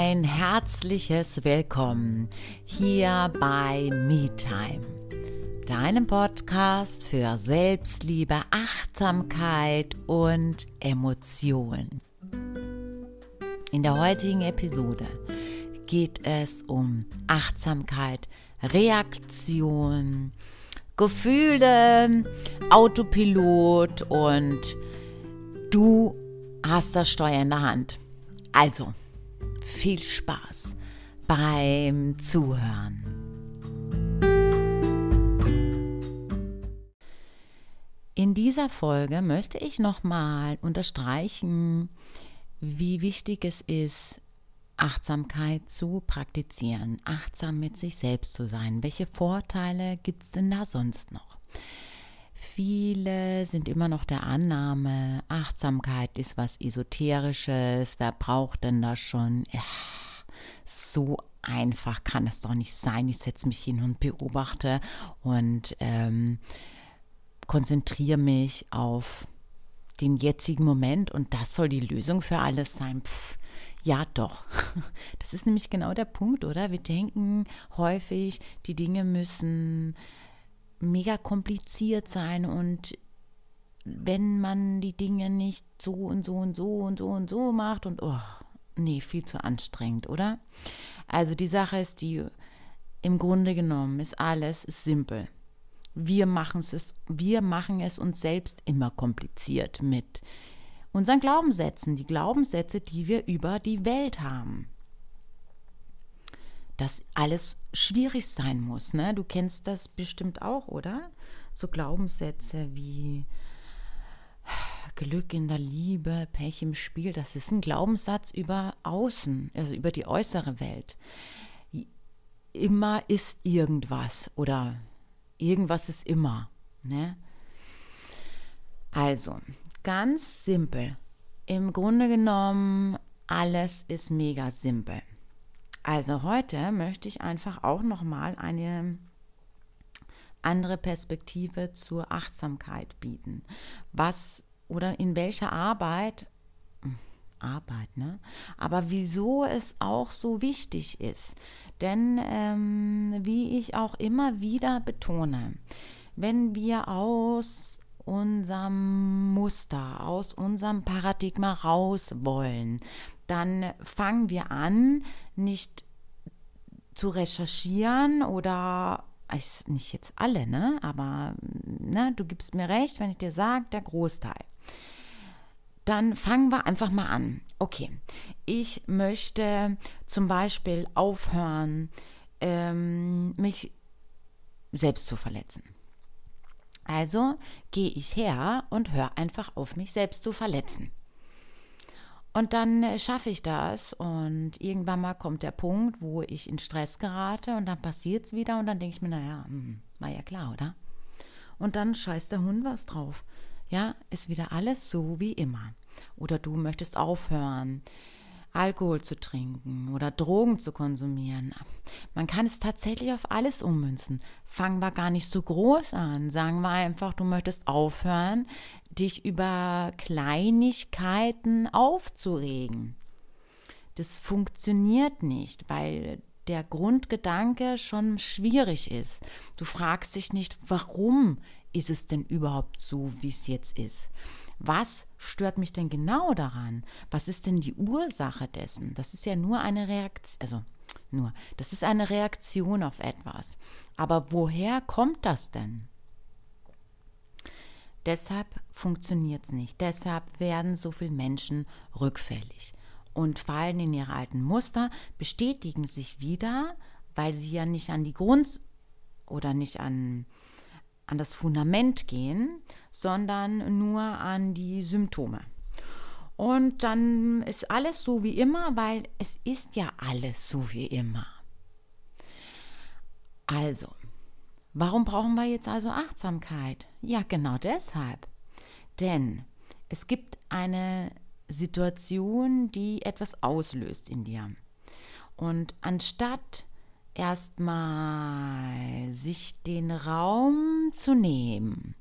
ein herzliches Willkommen hier bei MeTime, deinem Podcast für Selbstliebe, Achtsamkeit und Emotionen. In der heutigen Episode geht es um Achtsamkeit, Reaktion, Gefühle, Autopilot und du hast das Steuer in der Hand. Also, viel Spaß beim Zuhören. In dieser Folge möchte ich nochmal unterstreichen, wie wichtig es ist, Achtsamkeit zu praktizieren, achtsam mit sich selbst zu sein. Welche Vorteile gibt es denn da sonst noch? Viele sind immer noch der Annahme, Achtsamkeit ist was Esoterisches, wer braucht denn das schon? Ja, so einfach kann es doch nicht sein. Ich setze mich hin und beobachte und ähm, konzentriere mich auf den jetzigen Moment und das soll die Lösung für alles sein. Pff, ja, doch. Das ist nämlich genau der Punkt, oder? Wir denken häufig, die Dinge müssen mega kompliziert sein und wenn man die Dinge nicht so und so und so und so und so macht und oh, nee, viel zu anstrengend, oder? Also die Sache ist die, im Grunde genommen ist alles simpel. Wir machen es, wir machen es uns selbst immer kompliziert mit unseren Glaubenssätzen, die Glaubenssätze, die wir über die Welt haben dass alles schwierig sein muss. Ne? Du kennst das bestimmt auch, oder? So Glaubenssätze wie Glück in der Liebe, Pech im Spiel, das ist ein Glaubenssatz über Außen, also über die äußere Welt. Immer ist irgendwas oder irgendwas ist immer. Ne? Also, ganz simpel. Im Grunde genommen, alles ist mega simpel. Also heute möchte ich einfach auch noch mal eine andere Perspektive zur Achtsamkeit bieten. Was oder in welcher Arbeit hm, Arbeit, ne? Aber wieso es auch so wichtig ist. Denn ähm, wie ich auch immer wieder betone, wenn wir aus unserem Muster, aus unserem Paradigma raus wollen, dann fangen wir an, nicht zu recherchieren oder nicht jetzt alle, ne? Aber ne, du gibst mir recht, wenn ich dir sage, der Großteil. Dann fangen wir einfach mal an. Okay, ich möchte zum Beispiel aufhören, ähm, mich selbst zu verletzen. Also gehe ich her und höre einfach auf, mich selbst zu verletzen. Und dann äh, schaffe ich das und irgendwann mal kommt der Punkt, wo ich in Stress gerate und dann passiert es wieder und dann denke ich mir, naja, hm, war ja klar, oder? Und dann scheißt der Hund was drauf. Ja, ist wieder alles so wie immer. Oder du möchtest aufhören, Alkohol zu trinken oder Drogen zu konsumieren. Man kann es tatsächlich auf alles ummünzen. Fangen wir gar nicht so groß an. Sagen wir einfach, du möchtest aufhören, dich über Kleinigkeiten aufzuregen. Das funktioniert nicht, weil der Grundgedanke schon schwierig ist. Du fragst dich nicht, warum ist es denn überhaupt so, wie es jetzt ist? Was stört mich denn genau daran? Was ist denn die Ursache dessen? Das ist ja nur eine Reaktion, also nur, das ist eine Reaktion auf etwas. Aber woher kommt das denn? Deshalb funktioniert es nicht. Deshalb werden so viele Menschen rückfällig und fallen in ihre alten Muster, bestätigen sich wieder, weil sie ja nicht an die Grund oder nicht an an das Fundament gehen, sondern nur an die Symptome. Und dann ist alles so wie immer, weil es ist ja alles so wie immer. Also, warum brauchen wir jetzt also Achtsamkeit? Ja, genau deshalb. Denn es gibt eine Situation, die etwas auslöst in dir. Und anstatt erstmal sich den Raum zu nehmen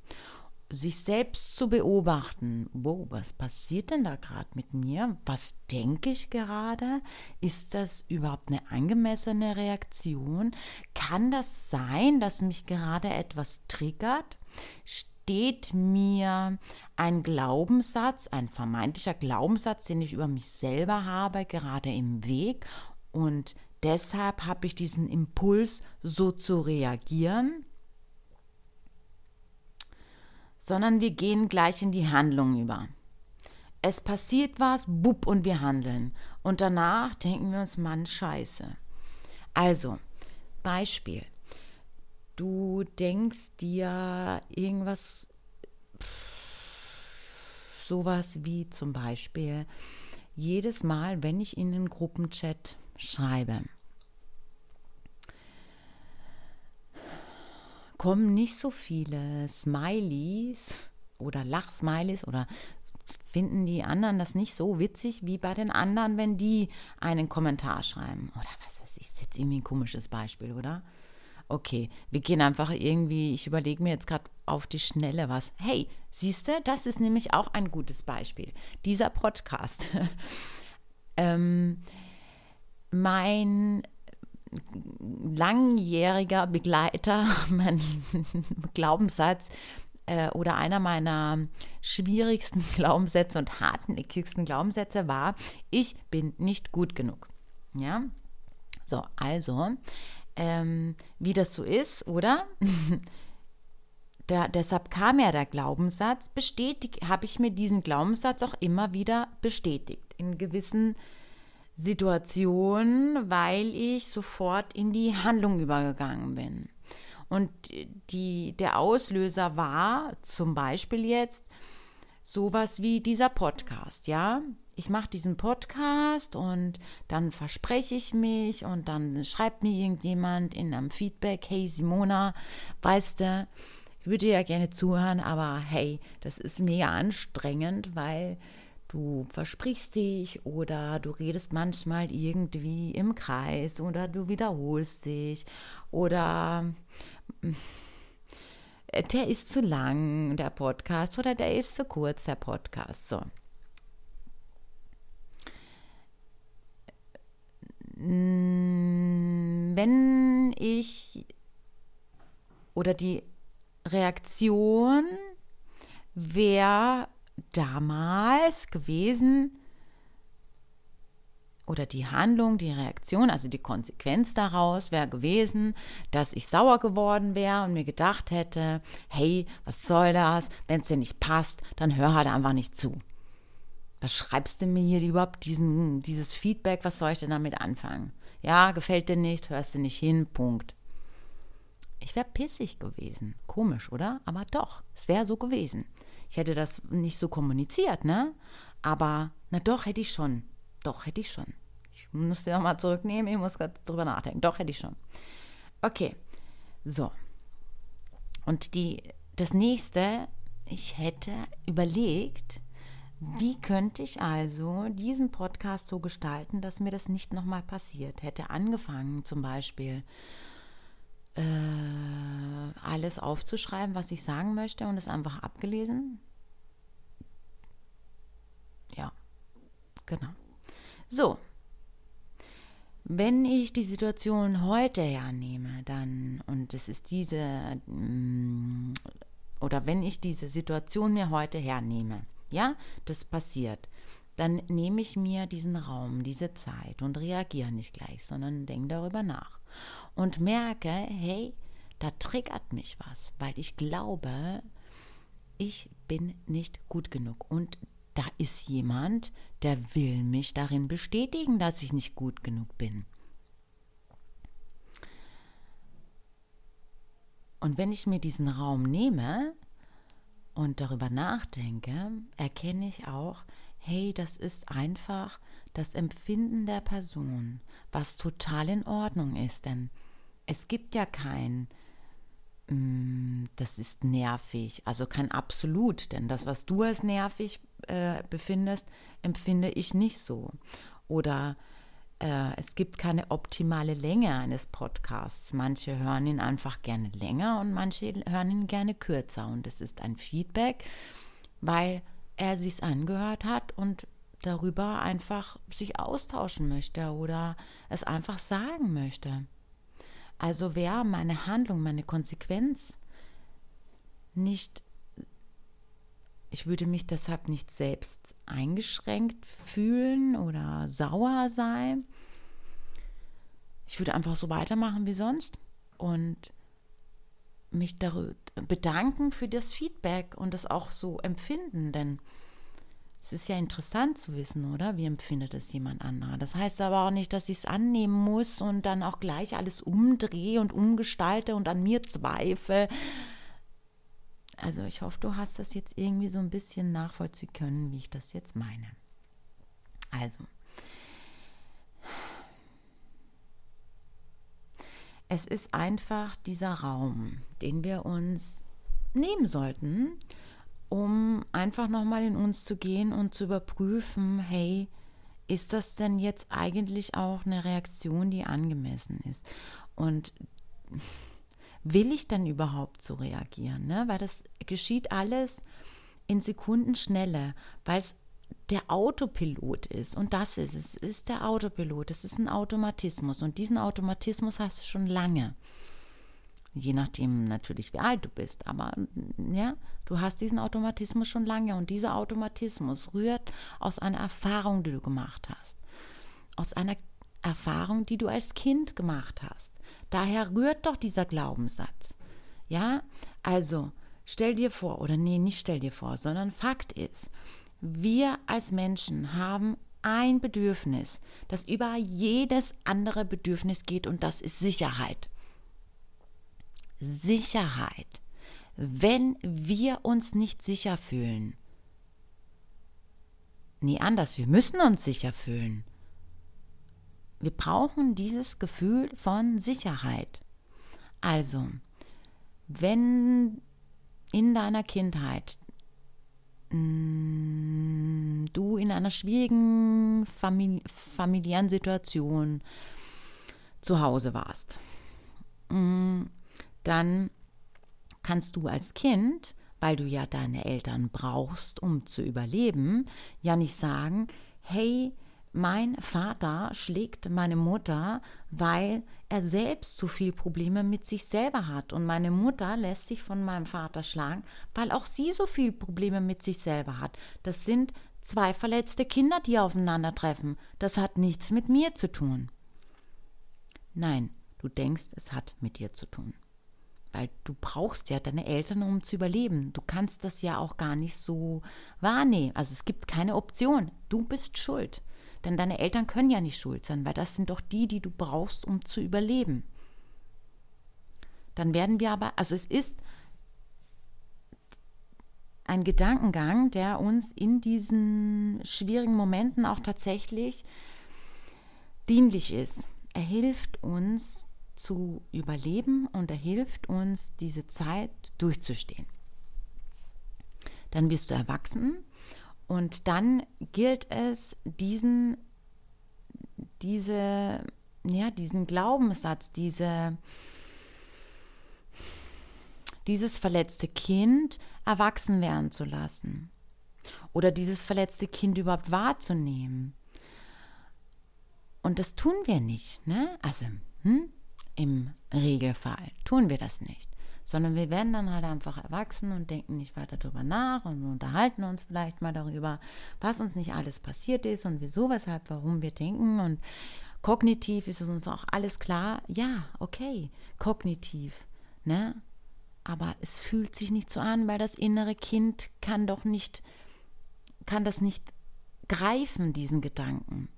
sich selbst zu beobachten, wow, was passiert denn da gerade mit mir? Was denke ich gerade? Ist das überhaupt eine angemessene Reaktion? Kann das sein, dass mich gerade etwas triggert? Steht mir ein Glaubenssatz, ein vermeintlicher Glaubenssatz, den ich über mich selber habe, gerade im Weg? Und deshalb habe ich diesen Impuls, so zu reagieren? sondern wir gehen gleich in die Handlung über. Es passiert was, bub, und wir handeln. Und danach denken wir uns, Mann, scheiße. Also, Beispiel. Du denkst dir irgendwas, sowas wie zum Beispiel, jedes Mal, wenn ich in den Gruppenchat schreibe, kommen nicht so viele Smileys oder Lachsmileys oder finden die anderen das nicht so witzig wie bei den anderen, wenn die einen Kommentar schreiben. Oder was weiß ich, ist jetzt irgendwie ein komisches Beispiel, oder? Okay, wir gehen einfach irgendwie, ich überlege mir jetzt gerade auf die Schnelle was. Hey, siehst du, das ist nämlich auch ein gutes Beispiel. Dieser Podcast. ähm, mein langjähriger Begleiter, mein Glaubenssatz äh, oder einer meiner schwierigsten Glaubenssätze und hartnäckigsten Glaubenssätze war, ich bin nicht gut genug. Ja, so, also, ähm, wie das so ist, oder? Da, deshalb kam ja der Glaubenssatz, bestätigt, habe ich mir diesen Glaubenssatz auch immer wieder bestätigt. In gewissen Situation, weil ich sofort in die Handlung übergegangen bin. Und die, der Auslöser war zum Beispiel jetzt sowas wie dieser Podcast, ja. Ich mache diesen Podcast und dann verspreche ich mich und dann schreibt mir irgendjemand in einem Feedback, hey Simona, weißt du, ich würde ja gerne zuhören, aber hey, das ist mega anstrengend, weil du versprichst dich oder du redest manchmal irgendwie im Kreis oder du wiederholst dich oder mm, der ist zu lang, der Podcast, oder der ist zu kurz, der Podcast. So. Mm, wenn ich oder die Reaktion wäre damals gewesen, oder die Handlung, die Reaktion, also die Konsequenz daraus wäre gewesen, dass ich sauer geworden wäre und mir gedacht hätte, hey, was soll das? Wenn es dir nicht passt, dann hör halt einfach nicht zu. Was schreibst du mir hier überhaupt diesen, dieses Feedback? Was soll ich denn damit anfangen? Ja, gefällt dir nicht, hörst du nicht hin, Punkt. Ich wäre pissig gewesen. Komisch, oder? Aber doch, es wäre so gewesen. Ich hätte das nicht so kommuniziert, ne? Aber, na doch, hätte ich schon. Doch, hätte ich schon. Ich muss den nochmal zurücknehmen, ich muss gerade drüber nachdenken. Doch, hätte ich schon. Okay, so. Und die, das nächste, ich hätte überlegt, wie könnte ich also diesen Podcast so gestalten, dass mir das nicht nochmal passiert? Hätte angefangen zum Beispiel äh, alles aufzuschreiben, was ich sagen möchte und es einfach abgelesen. Ja, genau. So, wenn ich die Situation heute hernehme, dann, und es ist diese, mm, oder wenn ich diese Situation mir heute hernehme, ja, das passiert, dann nehme ich mir diesen Raum, diese Zeit und reagiere nicht gleich, sondern denke darüber nach und merke, hey, da triggert mich was, weil ich glaube, ich bin nicht gut genug und da ist jemand, der will mich darin bestätigen, dass ich nicht gut genug bin. Und wenn ich mir diesen Raum nehme und darüber nachdenke, erkenne ich auch, hey, das ist einfach das Empfinden der Person, was total in Ordnung ist, denn es gibt ja kein, mm, das ist nervig, also kein absolut, denn das, was du als nervig äh, befindest, empfinde ich nicht so. Oder äh, es gibt keine optimale Länge eines Podcasts. Manche hören ihn einfach gerne länger und manche hören ihn gerne kürzer. Und es ist ein Feedback, weil er sich angehört hat und darüber einfach sich austauschen möchte oder es einfach sagen möchte. Also wer meine Handlung, meine Konsequenz nicht, ich würde mich deshalb nicht selbst eingeschränkt fühlen oder sauer sein. Ich würde einfach so weitermachen wie sonst und mich darüber bedanken für das Feedback und das auch so empfinden, denn es ist ja interessant zu wissen, oder? Wie empfindet es jemand anderer? Das heißt aber auch nicht, dass ich es annehmen muss und dann auch gleich alles umdrehe und umgestalte und an mir zweifle. Also ich hoffe, du hast das jetzt irgendwie so ein bisschen nachvollziehen können, wie ich das jetzt meine. Also, es ist einfach dieser Raum, den wir uns nehmen sollten, um einfach nochmal in uns zu gehen und zu überprüfen, hey, ist das denn jetzt eigentlich auch eine Reaktion, die angemessen ist? Und will ich denn überhaupt so reagieren? Ne? Weil das geschieht alles in Sekundenschnelle, weil es der Autopilot ist. Und das ist es, ist der Autopilot. Es ist ein Automatismus. Und diesen Automatismus hast du schon lange. Je nachdem natürlich, wie alt du bist. Aber ja, du hast diesen Automatismus schon lange. Und dieser Automatismus rührt aus einer Erfahrung, die du gemacht hast. Aus einer Erfahrung, die du als Kind gemacht hast. Daher rührt doch dieser Glaubenssatz. Ja, also stell dir vor, oder nee, nicht stell dir vor, sondern Fakt ist, wir als Menschen haben ein Bedürfnis, das über jedes andere Bedürfnis geht und das ist Sicherheit. Sicherheit. Wenn wir uns nicht sicher fühlen, nee, anders, wir müssen uns sicher fühlen. Wir brauchen dieses Gefühl von Sicherheit. Also, wenn in deiner Kindheit mm, du in einer schwierigen famili familiären Situation zu Hause warst, mm, dann kannst du als Kind, weil du ja deine Eltern brauchst, um zu überleben, ja nicht sagen, hey, mein Vater schlägt meine Mutter, weil er selbst zu viel Probleme mit sich selber hat. Und meine Mutter lässt sich von meinem Vater schlagen, weil auch sie so viel Probleme mit sich selber hat. Das sind zwei verletzte Kinder, die aufeinandertreffen. Das hat nichts mit mir zu tun. Nein, du denkst, es hat mit dir zu tun. Weil du brauchst ja deine Eltern, um zu überleben. Du kannst das ja auch gar nicht so wahrnehmen. Also es gibt keine Option. Du bist schuld. Denn deine Eltern können ja nicht schuld sein, weil das sind doch die, die du brauchst, um zu überleben. Dann werden wir aber, also es ist ein Gedankengang, der uns in diesen schwierigen Momenten auch tatsächlich dienlich ist. Er hilft uns zu überleben und er hilft uns, diese Zeit durchzustehen. Dann bist du erwachsen und dann gilt es, diesen, diese, ja, diesen Glaubenssatz, diese, dieses verletzte Kind erwachsen werden zu lassen. Oder dieses verletzte Kind überhaupt wahrzunehmen. Und das tun wir nicht. Ne? Also hm, im Regelfall tun wir das nicht sondern wir werden dann halt einfach erwachsen und denken nicht weiter darüber nach und unterhalten uns vielleicht mal darüber, was uns nicht alles passiert ist und wieso, weshalb, warum wir denken und kognitiv ist uns auch alles klar. Ja, okay, kognitiv, ne? Aber es fühlt sich nicht so an, weil das innere Kind kann doch nicht, kann das nicht greifen, diesen Gedanken.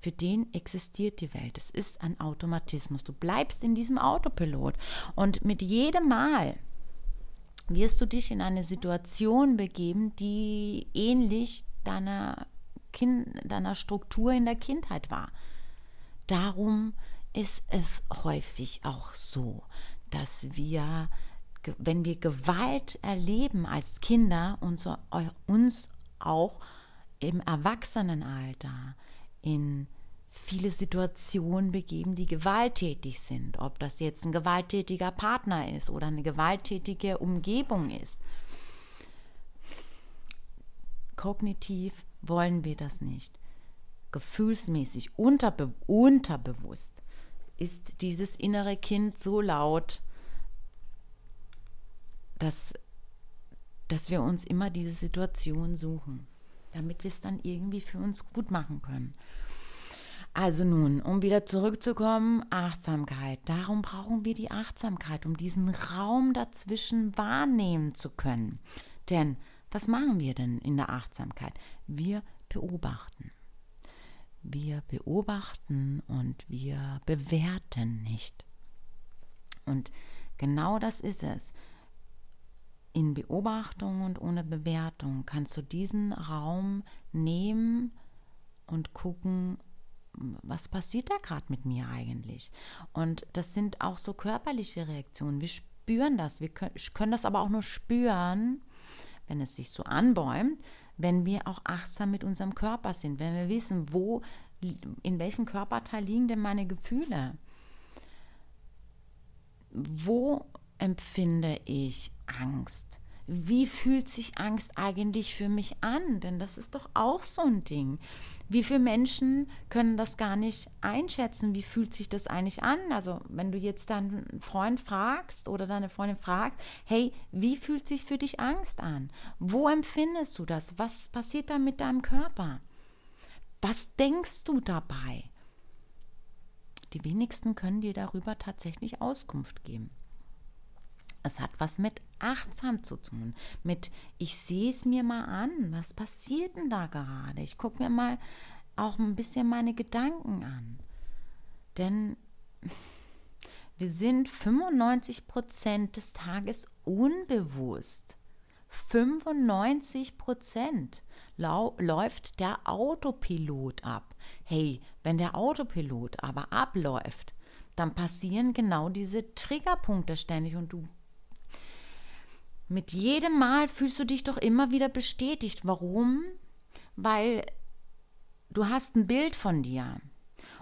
Für den existiert die Welt. Es ist ein Automatismus. Du bleibst in diesem Autopilot. Und mit jedem Mal wirst du dich in eine Situation begeben, die ähnlich deiner, kind, deiner Struktur in der Kindheit war. Darum ist es häufig auch so, dass wir, wenn wir Gewalt erleben als Kinder, uns, uns auch im Erwachsenenalter in viele Situationen begeben, die gewalttätig sind. Ob das jetzt ein gewalttätiger Partner ist oder eine gewalttätige Umgebung ist. Kognitiv wollen wir das nicht. Gefühlsmäßig, unterbe unterbewusst ist dieses innere Kind so laut, dass, dass wir uns immer diese Situation suchen, damit wir es dann irgendwie für uns gut machen können. Also nun, um wieder zurückzukommen, Achtsamkeit. Darum brauchen wir die Achtsamkeit, um diesen Raum dazwischen wahrnehmen zu können. Denn was machen wir denn in der Achtsamkeit? Wir beobachten. Wir beobachten und wir bewerten nicht. Und genau das ist es. In Beobachtung und ohne Bewertung kannst du diesen Raum nehmen und gucken, was passiert da gerade mit mir eigentlich? Und das sind auch so körperliche Reaktionen. Wir spüren das. Wir können, das aber auch nur spüren, wenn es sich so anbäumt, wenn wir auch achtsam mit unserem Körper sind, wenn wir wissen, wo, in welchem Körperteil liegen denn meine Gefühle? Wo empfinde ich Angst? wie fühlt sich Angst eigentlich für mich an? Denn das ist doch auch so ein Ding. Wie viele Menschen können das gar nicht einschätzen? Wie fühlt sich das eigentlich an? Also, wenn du jetzt deinen Freund fragst oder deine Freundin fragt, hey, wie fühlt sich für dich Angst an? Wo empfindest du das? Was passiert da mit deinem Körper? Was denkst du dabei? Die wenigsten können dir darüber tatsächlich Auskunft geben. Es hat was mit achtsam zu tun, mit ich sehe es mir mal an, was passiert denn da gerade? Ich gucke mir mal auch ein bisschen meine Gedanken an. Denn wir sind 95 Prozent des Tages unbewusst. 95 Prozent läuft der Autopilot ab. Hey, wenn der Autopilot aber abläuft, dann passieren genau diese Triggerpunkte ständig und du mit jedem Mal fühlst du dich doch immer wieder bestätigt. Warum? Weil du hast ein Bild von dir.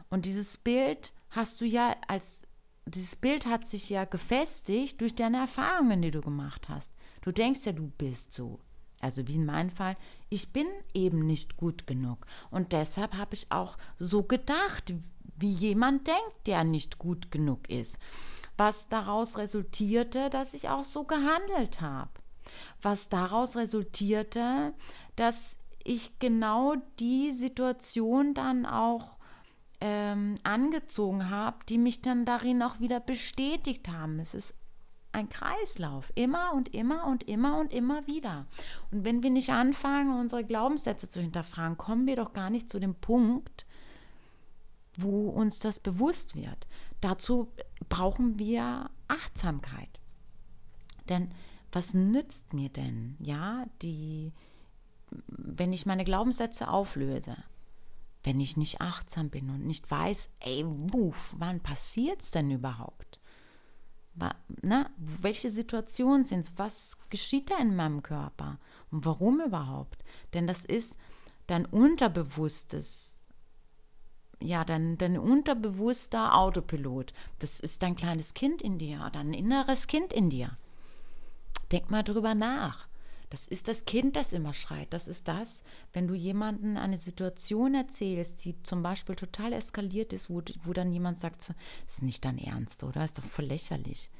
Und dieses Bild hast du ja als, dieses Bild hat sich ja gefestigt durch deine Erfahrungen, die du gemacht hast. Du denkst ja, du bist so. Also wie in meinem Fall, ich bin eben nicht gut genug. Und deshalb habe ich auch so gedacht, wie jemand denkt, der nicht gut genug ist was daraus resultierte, dass ich auch so gehandelt habe. Was daraus resultierte, dass ich genau die Situation dann auch ähm, angezogen habe, die mich dann darin auch wieder bestätigt haben. Es ist ein Kreislauf, immer und immer und immer und immer wieder. Und wenn wir nicht anfangen, unsere Glaubenssätze zu hinterfragen, kommen wir doch gar nicht zu dem Punkt, wo uns das bewusst wird. Dazu brauchen wir Achtsamkeit. Denn was nützt mir denn, ja, die, wenn ich meine Glaubenssätze auflöse, wenn ich nicht achtsam bin und nicht weiß, ey, wuff, wann passiert es denn überhaupt? Na, ne, welche Situationen sind es? Was geschieht da in meinem Körper? Und warum überhaupt? Denn das ist dein unterbewusstes ja, dein, dein unterbewusster Autopilot. Das ist dein kleines Kind in dir, dein inneres Kind in dir. Denk mal drüber nach. Das ist das Kind, das immer schreit. Das ist das, wenn du jemanden eine Situation erzählst, die zum Beispiel total eskaliert ist, wo, wo dann jemand sagt, das ist nicht dein Ernst, oder? Das ist doch voll lächerlich.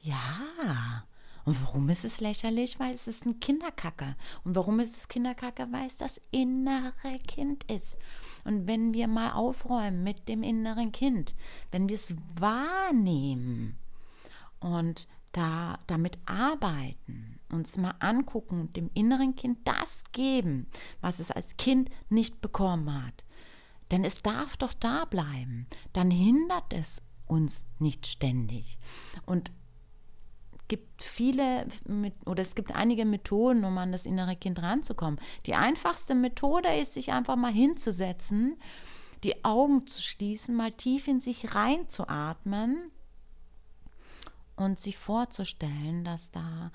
Ja, und warum ist es lächerlich? Weil es ist ein Kinderkacke. Und warum ist es Kinderkacke? Weil es das innere Kind ist. Und wenn wir mal aufräumen mit dem inneren Kind, wenn wir es wahrnehmen und da damit arbeiten, uns mal angucken und dem inneren Kind das geben, was es als Kind nicht bekommen hat. Denn es darf doch da bleiben. Dann hindert es uns nicht ständig. Und gibt viele oder es gibt einige Methoden, um an das innere Kind ranzukommen. Die einfachste Methode ist, sich einfach mal hinzusetzen, die Augen zu schließen, mal tief in sich reinzuatmen und sich vorzustellen, dass da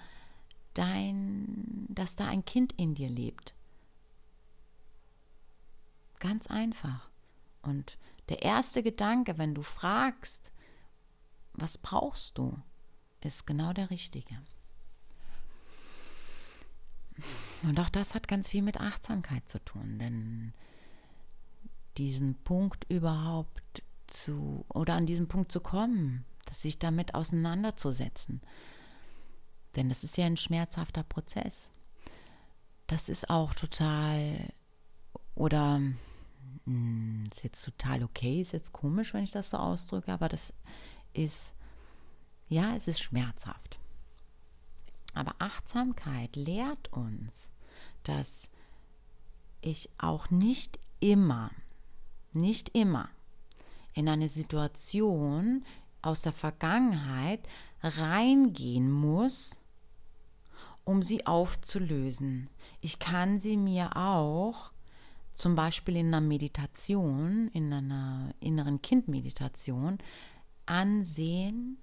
dein, dass da ein Kind in dir lebt. Ganz einfach. Und der erste Gedanke, wenn du fragst, was brauchst du, ist genau der richtige. Und auch das hat ganz viel mit Achtsamkeit zu tun, denn diesen Punkt überhaupt zu oder an diesen Punkt zu kommen, sich damit auseinanderzusetzen. Denn das ist ja ein schmerzhafter Prozess. Das ist auch total oder hm, ist jetzt total okay, ist jetzt komisch, wenn ich das so ausdrücke, aber das ist ja, es ist schmerzhaft. Aber Achtsamkeit lehrt uns, dass ich auch nicht immer, nicht immer in eine Situation aus der Vergangenheit reingehen muss, um sie aufzulösen. Ich kann sie mir auch zum Beispiel in einer Meditation, in einer inneren Kindmeditation ansehen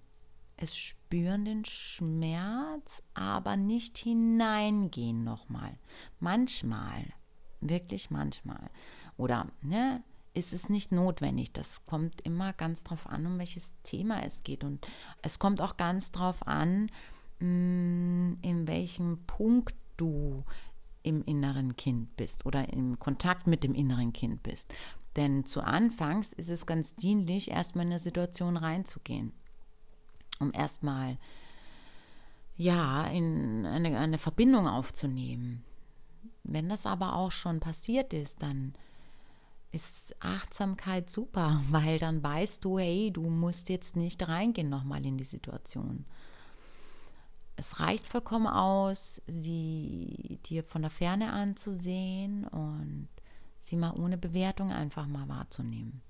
es spüren den Schmerz, aber nicht hineingehen nochmal. Manchmal, wirklich manchmal. Oder ne, ist es nicht notwendig. Das kommt immer ganz drauf an, um welches Thema es geht. Und es kommt auch ganz drauf an, mm, in welchem Punkt du im inneren Kind bist oder im Kontakt mit dem inneren Kind bist. Denn zu Anfangs ist es ganz dienlich, erstmal in eine Situation reinzugehen um erstmal ja, in eine, eine Verbindung aufzunehmen. Wenn das aber auch schon passiert ist, dann ist Achtsamkeit super, weil dann weißt du, hey, du musst jetzt nicht reingehen nochmal in die Situation. Es reicht vollkommen aus, sie dir von der Ferne anzusehen und sie mal ohne Bewertung einfach mal wahrzunehmen.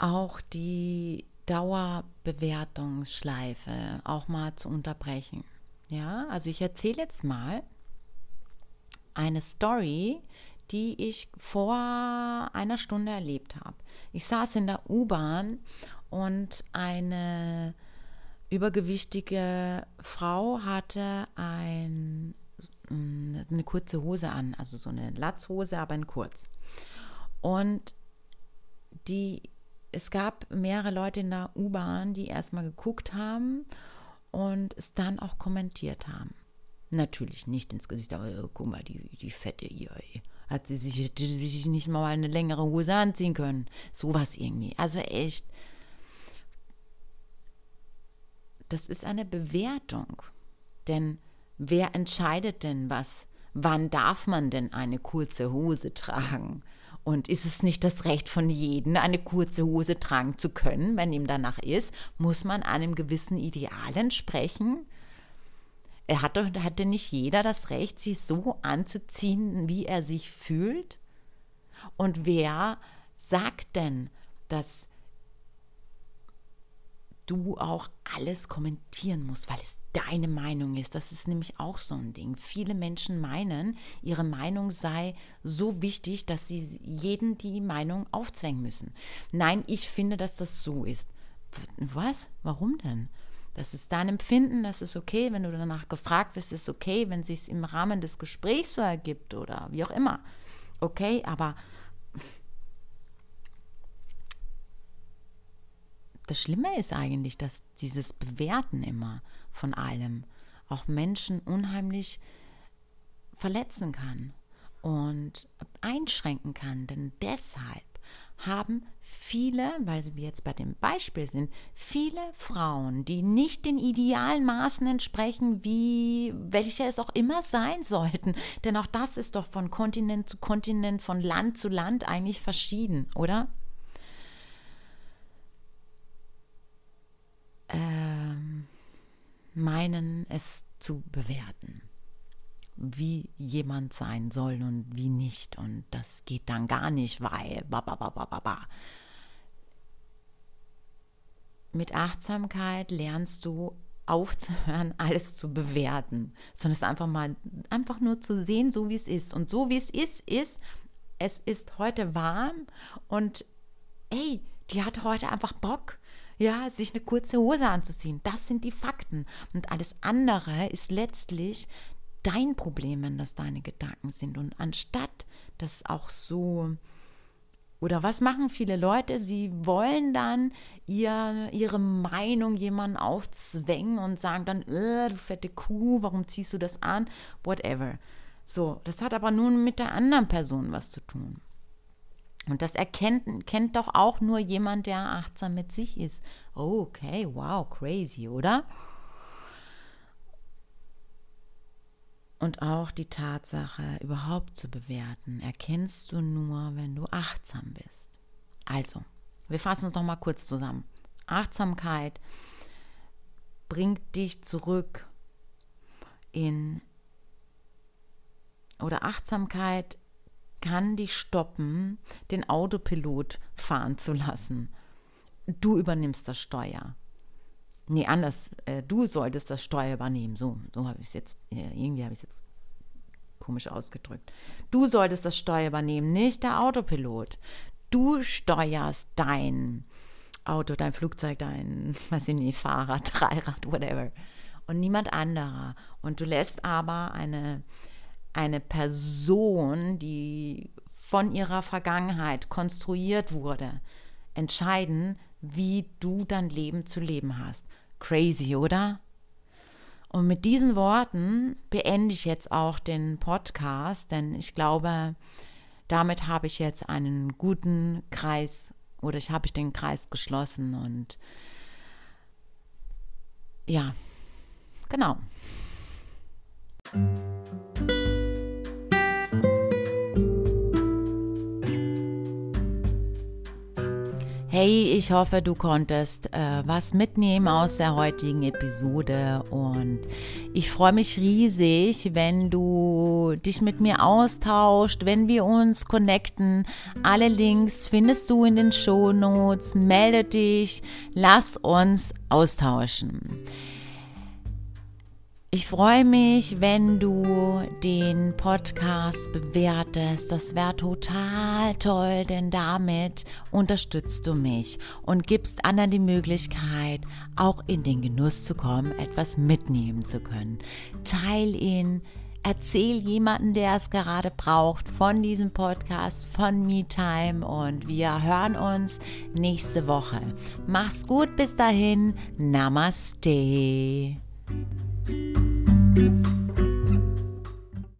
Auch die Dauerbewertungsschleife auch mal zu unterbrechen. Ja, also ich erzähle jetzt mal eine Story, die ich vor einer Stunde erlebt habe. Ich saß in der U-Bahn und eine übergewichtige Frau hatte ein, eine kurze Hose an, also so eine Latzhose, aber in kurz. Und die es gab mehrere Leute in der U-Bahn, die erstmal geguckt haben und es dann auch kommentiert haben. Natürlich nicht ins Gesicht, aber oh, guck mal, die, die Fette hier. Hat sie sich, hätte sie sich nicht mal eine längere Hose anziehen können. Sowas irgendwie. Also echt. Das ist eine Bewertung. Denn wer entscheidet denn was? Wann darf man denn eine kurze Hose tragen? Und ist es nicht das Recht von jedem, eine kurze Hose tragen zu können, wenn ihm danach ist? Muss man einem gewissen Ideal entsprechen? Er hatte, hatte nicht jeder das Recht, sich so anzuziehen, wie er sich fühlt? Und wer sagt denn, dass du auch alles kommentieren musst, weil es deine Meinung ist. Das ist nämlich auch so ein Ding. Viele Menschen meinen, ihre Meinung sei so wichtig, dass sie jeden die Meinung aufzwängen müssen. Nein, ich finde, dass das so ist. Was? Warum denn? Das ist dein Empfinden, das ist okay, wenn du danach gefragt wirst, ist okay, wenn sich es im Rahmen des Gesprächs so ergibt oder wie auch immer. Okay, aber das Schlimme ist eigentlich, dass dieses Bewerten immer von allem auch Menschen unheimlich verletzen kann und einschränken kann. Denn deshalb haben viele, weil wir jetzt bei dem Beispiel sind, viele Frauen, die nicht den idealen Maßen entsprechen, wie welche es auch immer sein sollten. Denn auch das ist doch von Kontinent zu Kontinent, von Land zu Land eigentlich verschieden, oder? Meinen, es zu bewerten, wie jemand sein soll und wie nicht. Und das geht dann gar nicht, weil. Mit Achtsamkeit lernst du aufzuhören, alles zu bewerten, sondern es einfach mal einfach nur zu sehen, so wie es ist. Und so wie es ist, ist, es ist heute warm und ey, die hat heute einfach Bock ja, sich eine kurze Hose anzuziehen. Das sind die Fakten. Und alles andere ist letztlich dein Problem, wenn das deine Gedanken sind. Und anstatt das auch so oder was machen viele Leute? Sie wollen dann ihr, ihre Meinung jemandem aufzwängen und sagen dann, äh, du fette Kuh, warum ziehst du das an? Whatever. So, das hat aber nun mit der anderen Person was zu tun. Und das erkennt kennt doch auch nur jemand, der achtsam mit sich ist. Okay, wow, crazy, oder? Und auch die Tatsache überhaupt zu bewerten, erkennst du nur, wenn du achtsam bist. Also, wir fassen es nochmal kurz zusammen. Achtsamkeit bringt dich zurück in, oder Achtsamkeit kann dich stoppen, den Autopilot fahren zu lassen. Du übernimmst das Steuer. Nee, anders. Äh, du solltest das Steuer übernehmen. So, so habe ich es jetzt, irgendwie habe ich es jetzt komisch ausgedrückt. Du solltest das Steuer übernehmen, nicht der Autopilot. Du steuerst dein Auto, dein Flugzeug, dein, weiß ich nicht, Fahrrad, Dreirad, whatever. Und niemand anderer. Und du lässt aber eine, eine Person, die von ihrer Vergangenheit konstruiert wurde, entscheiden, wie du dein Leben zu leben hast. Crazy, oder? Und mit diesen Worten beende ich jetzt auch den Podcast, denn ich glaube, damit habe ich jetzt einen guten Kreis oder ich habe ich den Kreis geschlossen und ja, genau. Hey, ich hoffe, du konntest äh, was mitnehmen aus der heutigen Episode und ich freue mich riesig, wenn du dich mit mir austauscht, wenn wir uns connecten. Alle Links findest du in den Show Notes. Melde dich, lass uns austauschen. Ich freue mich, wenn du den Podcast bewertest. Das wäre total toll, denn damit unterstützt du mich und gibst anderen die Möglichkeit, auch in den Genuss zu kommen, etwas mitnehmen zu können. Teil ihn, erzähl jemanden, der es gerade braucht, von diesem Podcast, von MeTime und wir hören uns nächste Woche. Mach's gut, bis dahin. Namaste. thank you